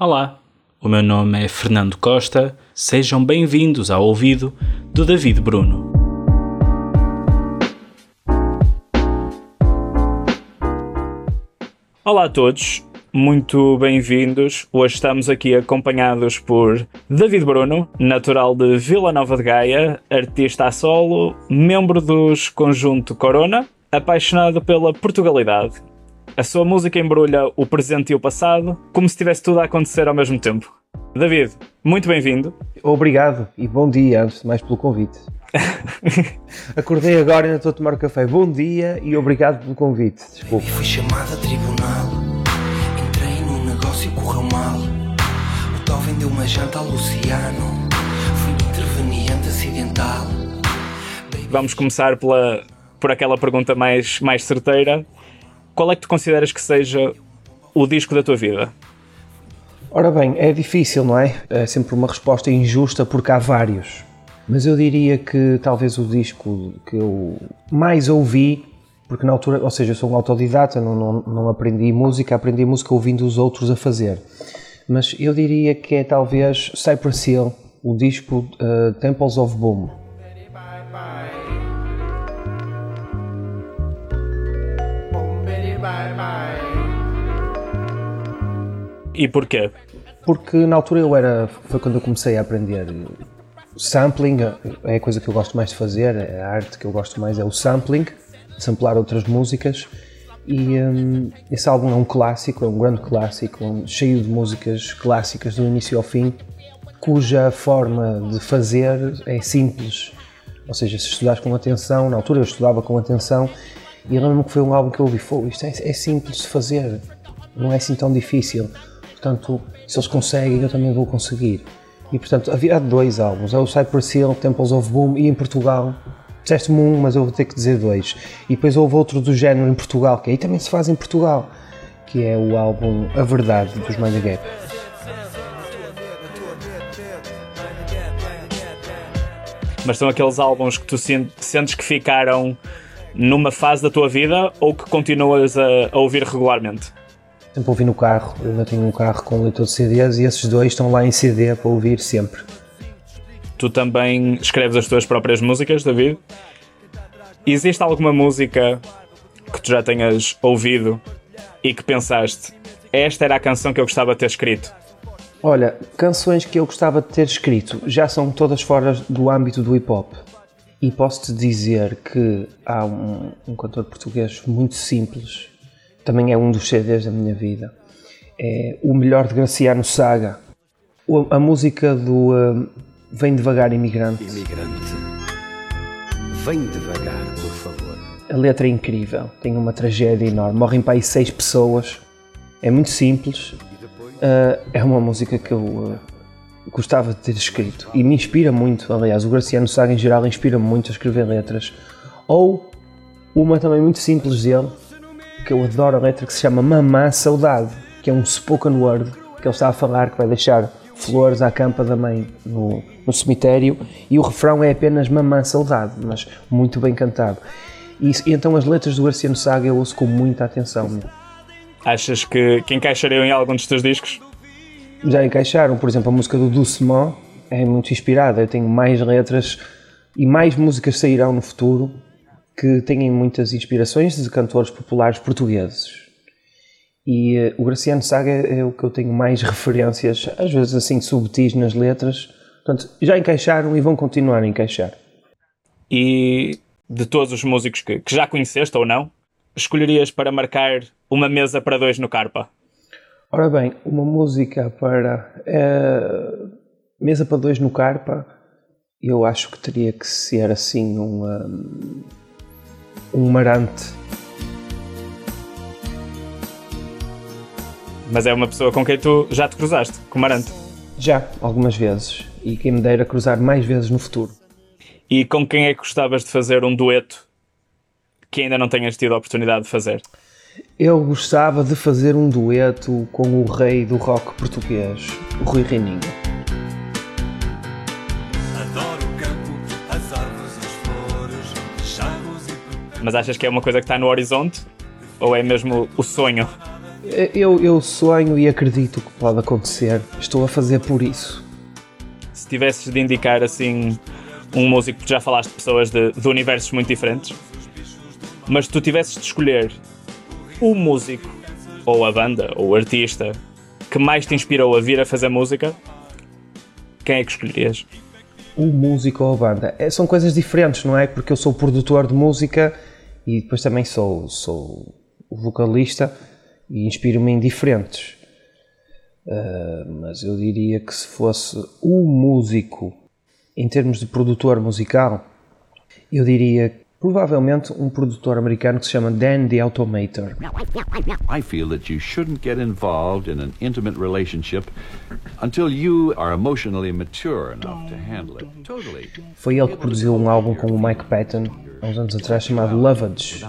Olá, o meu nome é Fernando Costa. Sejam bem-vindos ao ouvido do David Bruno. Olá a todos, muito bem-vindos. Hoje estamos aqui acompanhados por David Bruno, natural de Vila Nova de Gaia, artista a solo, membro dos Conjunto Corona, apaixonado pela Portugalidade a sua música embrulha o presente e o passado, como se tivesse tudo a acontecer ao mesmo tempo. David, muito bem-vindo. Obrigado e bom dia, antes de mais, pelo convite. Acordei agora e ainda estou a tomar café. Bom dia e obrigado pelo convite. Desculpa. E fui chamado a tribunal. Entrei num negócio e correu mal. O tal vendeu uma janta ao Luciano. Fui interveniente acidental. Vamos começar pela, por aquela pergunta mais, mais certeira qual é que tu consideras que seja o disco da tua vida? Ora bem, é difícil, não é? É sempre uma resposta injusta porque há vários. Mas eu diria que talvez o disco que eu mais ouvi, porque na altura, ou seja, eu sou um autodidata, não, não, não aprendi música, aprendi música ouvindo os outros a fazer. Mas eu diria que é talvez Cypress Hill, o disco uh, Temples of Boom. E porquê? Porque na altura eu era. Foi quando eu comecei a aprender sampling, é a coisa que eu gosto mais de fazer, é a arte que eu gosto mais é o sampling, samplar outras músicas. E um, esse álbum é um clássico, é um grande clássico, um, cheio de músicas clássicas do início ao fim, cuja forma de fazer é simples. Ou seja, se estudares com atenção, na altura eu estudava com atenção, e lembro-me que foi um álbum que eu ouvi, isto é, é simples de fazer, não é assim tão difícil. Portanto, se eles conseguem, eu também vou conseguir. E portanto, havia dois álbuns, é o Cypress Hill, Temples of Boom, e em Portugal, disseste-me um, mas eu vou ter que dizer dois. E depois houve outro do género em Portugal, que aí também se faz em Portugal, que é o álbum A Verdade, dos Mind Gap. Mas são aqueles álbuns que tu sentes que ficaram numa fase da tua vida ou que continuas a, a ouvir regularmente? Sempre ouvi no carro, eu ainda tenho um carro com leitor de CDs e esses dois estão lá em CD para ouvir sempre. Tu também escreves as tuas próprias músicas, David? Existe alguma música que tu já tenhas ouvido e que pensaste, esta era a canção que eu gostava de ter escrito? Olha, canções que eu gostava de ter escrito já são todas fora do âmbito do hip hop. E posso-te dizer que há um, um cantor português muito simples também é um dos CDs da minha vida. É o melhor de Graciano Saga. A música do uh, Vem Devagar Imigrante. Imigrante, vem devagar, por favor. A letra é incrível, tem uma tragédia enorme. Morrem para aí seis pessoas. É muito simples. Uh, é uma música que eu uh, gostava de ter escrito e me inspira muito. Aliás, o Graciano Saga em geral inspira-me muito a escrever letras. Ou uma também muito simples dele, que eu adoro a letra que se chama Mamá Saudade, que é um spoken word que ele está a falar que vai deixar flores à campa da mãe no, no cemitério e o refrão é apenas Mamã Saudade, mas muito bem cantado. E, e então as letras do Garcia Saga eu ouço com muita atenção. Meu. Achas que, que encaixariam em algum dos teus discos? Já encaixaram, por exemplo, a música do Dulcemont é muito inspirada. Eu tenho mais letras e mais músicas sairão no futuro que têm muitas inspirações de cantores populares portugueses. E uh, o Graciano Saga é o que eu tenho mais referências, às vezes assim subtis nas letras. Portanto, já encaixaram e vão continuar a encaixar. E de todos os músicos que, que já conheceste ou não, escolherias para marcar uma mesa para dois no Carpa? Ora bem, uma música para uh, mesa para dois no Carpa, eu acho que teria que ser assim uma um marante. Mas é uma pessoa com quem tu já te cruzaste, com marante? Já, algumas vezes. E quem me dera cruzar mais vezes no futuro. E com quem é que gostavas de fazer um dueto que ainda não tenhas tido a oportunidade de fazer? Eu gostava de fazer um dueto com o rei do rock português, o Rui Reininho. Mas achas que é uma coisa que está no horizonte? Ou é mesmo o sonho? Eu, eu sonho e acredito que pode acontecer. Estou a fazer por isso. Se tivesses de indicar assim um músico, porque já falaste de pessoas de, de universos muito diferentes, mas tu tivesses de escolher o músico, ou a banda, ou o artista que mais te inspirou a vir a fazer música, quem é que escolherias? O músico ou a banda. É, são coisas diferentes, não é? Porque eu sou produtor de música e depois também sou, sou vocalista e inspiro-me em diferentes. Uh, mas eu diria que se fosse o músico em termos de produtor musical, eu diria provavelmente um produtor americano que se chama Dan the Automator. I feel that you shouldn't get involved in an intimate relationship until you are emotionally mature enough to handle it. Totally. Foi ele que produziu um álbum com o Mike Patton há uns anos atrás chamado Lovage,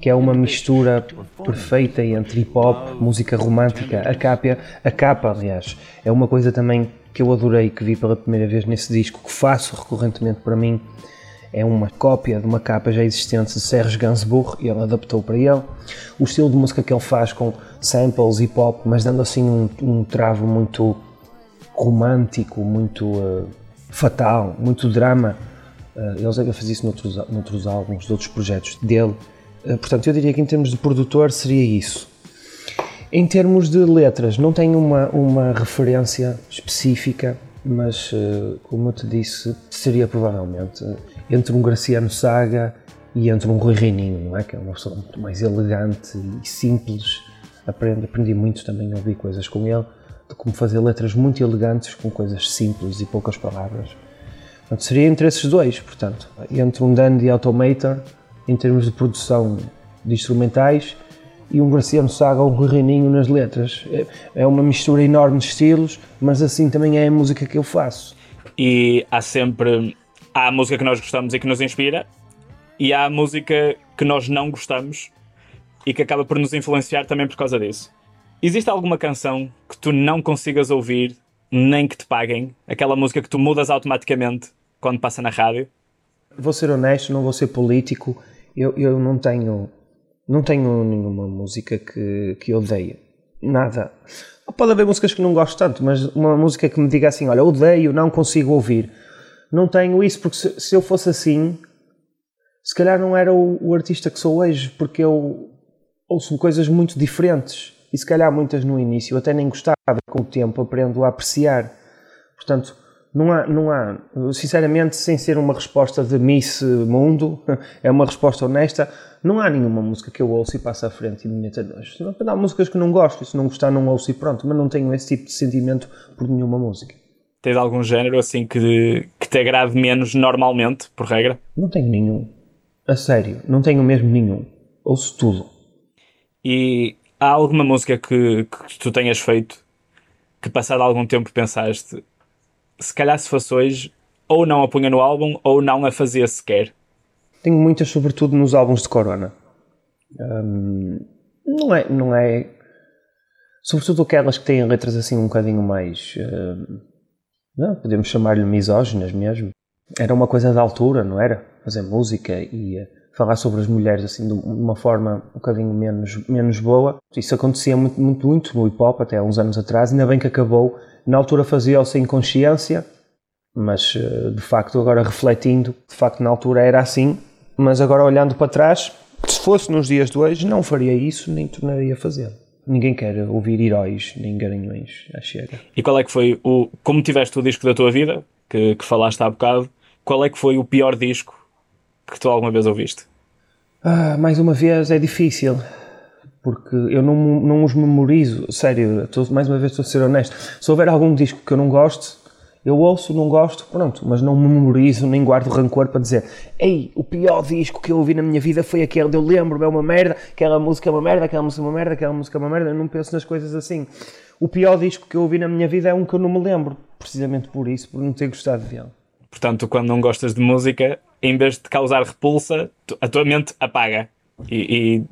que é uma mistura perfeita entre hip hop, música romântica, a capa, a capa aliás, é uma coisa também que eu adorei que vi pela primeira vez nesse disco, que faço recorrentemente para mim é uma cópia de uma capa já existente de Serge Gainsbourg e ele adaptou para ele. O estilo de música que ele faz com samples e pop, mas dando assim um, um travo muito romântico, muito uh, fatal, muito drama. Uh, ele já fez isso noutros, noutros álbuns, de outros projetos dele. Uh, portanto, eu diria que em termos de produtor seria isso. Em termos de letras, não tenho uma, uma referência específica, mas como eu te disse, seria provavelmente entre um Graciano Saga e entre um Rui Reininho, não é? Que é uma pessoa muito mais elegante e simples. Aprendi, aprendi muito também a ouvir coisas com ele, de como fazer letras muito elegantes com coisas simples e poucas palavras. Portanto, seria entre esses dois, portanto, entre um Dandy Automator, em termos de produção de instrumentais, e um Graciano Saga ou um Rui Reininho nas letras. É, é uma mistura enorme de estilos, mas assim também é a música que eu faço. E há sempre há a música que nós gostamos e que nos inspira, e há a música que nós não gostamos e que acaba por nos influenciar também por causa disso. Existe alguma canção que tu não consigas ouvir, nem que te paguem? Aquela música que tu mudas automaticamente quando passa na rádio? Vou ser honesto, não vou ser político. Eu, eu não tenho não tenho nenhuma música que, que odeie. Nada. Pode haver músicas que não gosto tanto, mas uma música que me diga assim: olha, odeio, não consigo ouvir não tenho isso, porque se, se eu fosse assim, se calhar não era o, o, artista que sou hoje, porque eu ouço coisas muito diferentes e se calhar muitas no início até nem gostava, com o tempo aprendo a apreciar. Portanto, não há, não há, sinceramente, sem ser uma resposta de Miss Mundo, é uma resposta honesta, não há nenhuma música que eu ouço e passo à frente e me meta nojo. Há músicas que não gosto, e se não gostar não ouço e pronto, mas não tenho esse tipo de sentimento por nenhuma música. Tens algum género assim que, que te agrade menos normalmente, por regra? Não tenho nenhum. A sério, não tenho mesmo nenhum. Ouço tudo. E há alguma música que, que tu tenhas feito que passado algum tempo pensaste se calhar se fosse hoje ou não a punha no álbum ou não a fazia sequer? Tenho muitas, sobretudo nos álbuns de Corona. Hum, não é, não é. Sobretudo aquelas que têm letras assim um bocadinho mais. Hum, não, podemos chamar-lhe misóginas mesmo. Era uma coisa da altura, não era? Fazer música e eh, falar sobre as mulheres assim de uma forma um bocadinho menos, menos boa. Isso acontecia muito, muito, muito no hip hop até há uns anos atrás, ainda bem que acabou. Na altura fazia-se em consciência, mas eh, de facto agora refletindo, de facto na altura era assim, mas agora olhando para trás, se fosse nos dias de hoje, não faria isso nem tornaria a fazer. Ninguém quer ouvir heróis nem garanhões, já chega. E qual é que foi o. Como tiveste o disco da tua vida, que, que falaste há bocado, qual é que foi o pior disco que tu alguma vez ouviste? Ah, mais uma vez é difícil, porque eu não, não os memorizo, sério, estou, mais uma vez estou a ser honesto. Se houver algum disco que eu não gosto, eu ouço, não gosto, pronto, mas não memorizo nem guardo rancor para dizer Ei, o pior disco que eu ouvi na minha vida foi aquele, eu lembro, é uma merda, aquela música é uma merda, aquela música é uma merda, aquela música é uma merda, eu não penso nas coisas assim. O pior disco que eu ouvi na minha vida é um que eu não me lembro, precisamente por isso, por não ter gostado dele. Portanto, quando não gostas de música, em vez de causar repulsa, a tua mente apaga e,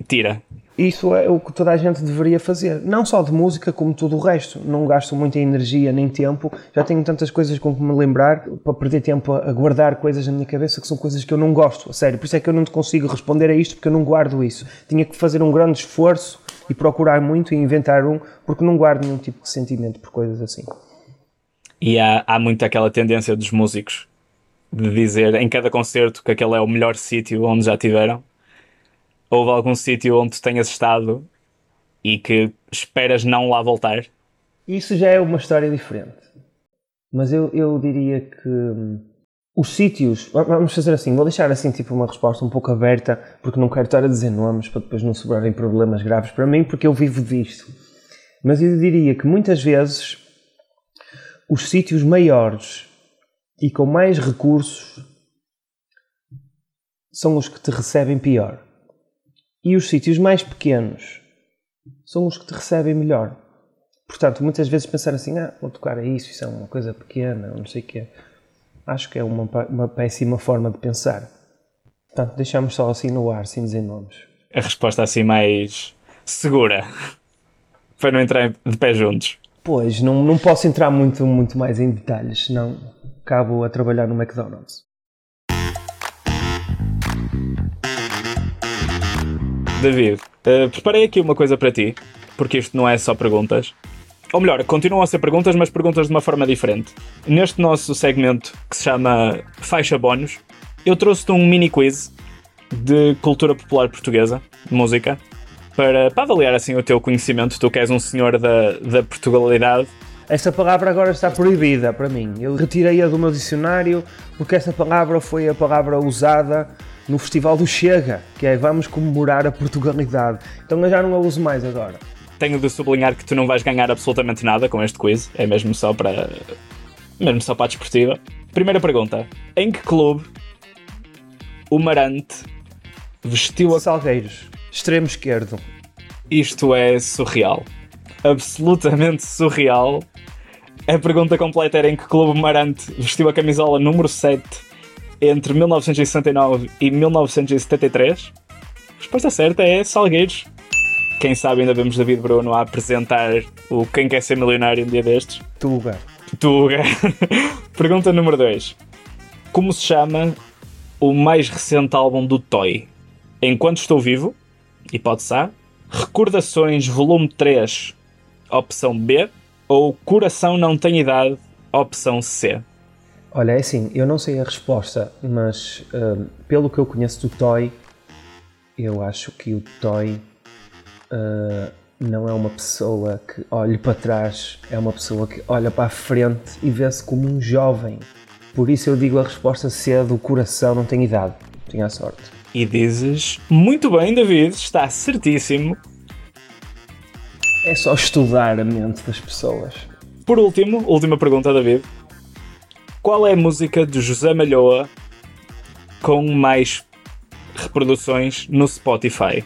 e tira. Isso é o que toda a gente deveria fazer. Não só de música, como tudo o resto. Não gasto muita energia nem tempo. Já tenho tantas coisas com que me lembrar para perder tempo a guardar coisas na minha cabeça que são coisas que eu não gosto. A sério. Por isso é que eu não consigo responder a isto porque eu não guardo isso. Tinha que fazer um grande esforço e procurar muito e inventar um porque não guardo nenhum tipo de sentimento por coisas assim. E há, há muito aquela tendência dos músicos de dizer em cada concerto que aquele é o melhor sítio onde já tiveram houve algum sítio onde tu tenhas estado e que esperas não lá voltar? Isso já é uma história diferente. Mas eu, eu diria que hum, os sítios. Vamos fazer assim, vou deixar assim tipo uma resposta um pouco aberta, porque não quero estar a dizer nomes para depois não sobrarem problemas graves para mim, porque eu vivo disto. Mas eu diria que muitas vezes os sítios maiores e com mais recursos são os que te recebem pior. E os sítios mais pequenos são os que te recebem melhor. Portanto, muitas vezes pensar assim, ah, vou tocar a isso, isso é uma coisa pequena, não sei o quê. Acho que é uma, uma péssima forma de pensar. Portanto, deixamos só assim no ar, sem dizer nomes. A resposta assim mais segura. Para não entrar de pé juntos. Pois, não, não posso entrar muito, muito mais em detalhes, senão acabo a trabalhar no McDonald's. David, uh, preparei aqui uma coisa para ti, porque isto não é só perguntas. Ou melhor, continuam a ser perguntas, mas perguntas de uma forma diferente. Neste nosso segmento que se chama Faixa Bónus, eu trouxe-te um mini quiz de cultura popular portuguesa, de música, para, para avaliar assim o teu conhecimento. Tu que és um senhor da, da Portugalidade. Essa palavra agora está proibida para mim. Eu retirei-a do meu dicionário porque essa palavra foi a palavra usada no Festival do Chega, que é vamos comemorar a Portugalidade. Então eu já não a uso mais agora. Tenho de sublinhar que tu não vais ganhar absolutamente nada com este quiz, é mesmo só para. mesmo só para a desportiva. Primeira pergunta: em que clube o Marante vestiu a. Salgueiros, extremo esquerdo. Isto é surreal. Absolutamente surreal. A pergunta completa era em que clube Marante vestiu a camisola número 7 entre 1969 e 1973? A resposta certa é Salgueiros. Quem sabe ainda vemos David Bruno a apresentar o Quem Quer Ser Milionário um dia destes. Tuga. Tuga. Pergunta número 2. Como se chama o mais recente álbum do Toy? Enquanto Estou Vivo, hipótese A. Recordações, volume 3, opção B. Ou Coração Não Tem Idade, opção C. Olha, é assim, eu não sei a resposta, mas uh, pelo que eu conheço do Toy, eu acho que o Toy uh, não é uma pessoa que olha para trás, é uma pessoa que olha para a frente e vê-se como um jovem. Por isso eu digo a resposta se é do coração, não tem idade. Tinha a sorte. E dizes, muito bem, David, está certíssimo. É só estudar a mente das pessoas. Por último, última pergunta, David. Qual é a música de José Malhoa com mais reproduções no Spotify?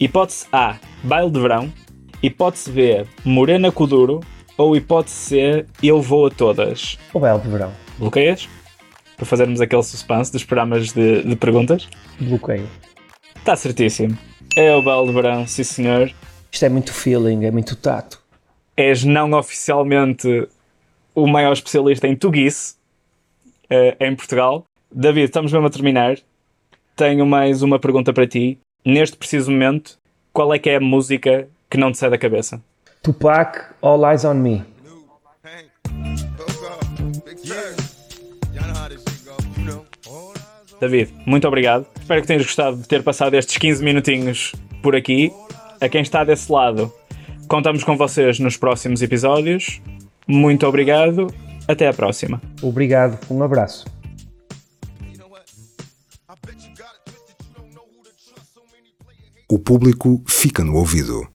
Hipótese A, Baile de Verão. Hipótese B, Morena Coduro. Ou hipótese C, Eu Vou a Todas. O Baile de Verão. Bloqueias? Para fazermos aquele suspense dos programas de, de perguntas? Bloqueio. Está certíssimo. É o Baile de Verão, sim senhor. Isto é muito feeling, é muito tato. És não oficialmente o maior especialista em tuguice uh, em Portugal. David, estamos mesmo a terminar. Tenho mais uma pergunta para ti. Neste preciso momento, qual é que é a música que não te sai da cabeça? Tupac, All Eyes on Me. David, muito obrigado. Espero que tenhas gostado de ter passado estes 15 minutinhos por aqui. A quem está desse lado, contamos com vocês nos próximos episódios. Muito obrigado. Até a próxima. Obrigado. Um abraço. O público fica no ouvido.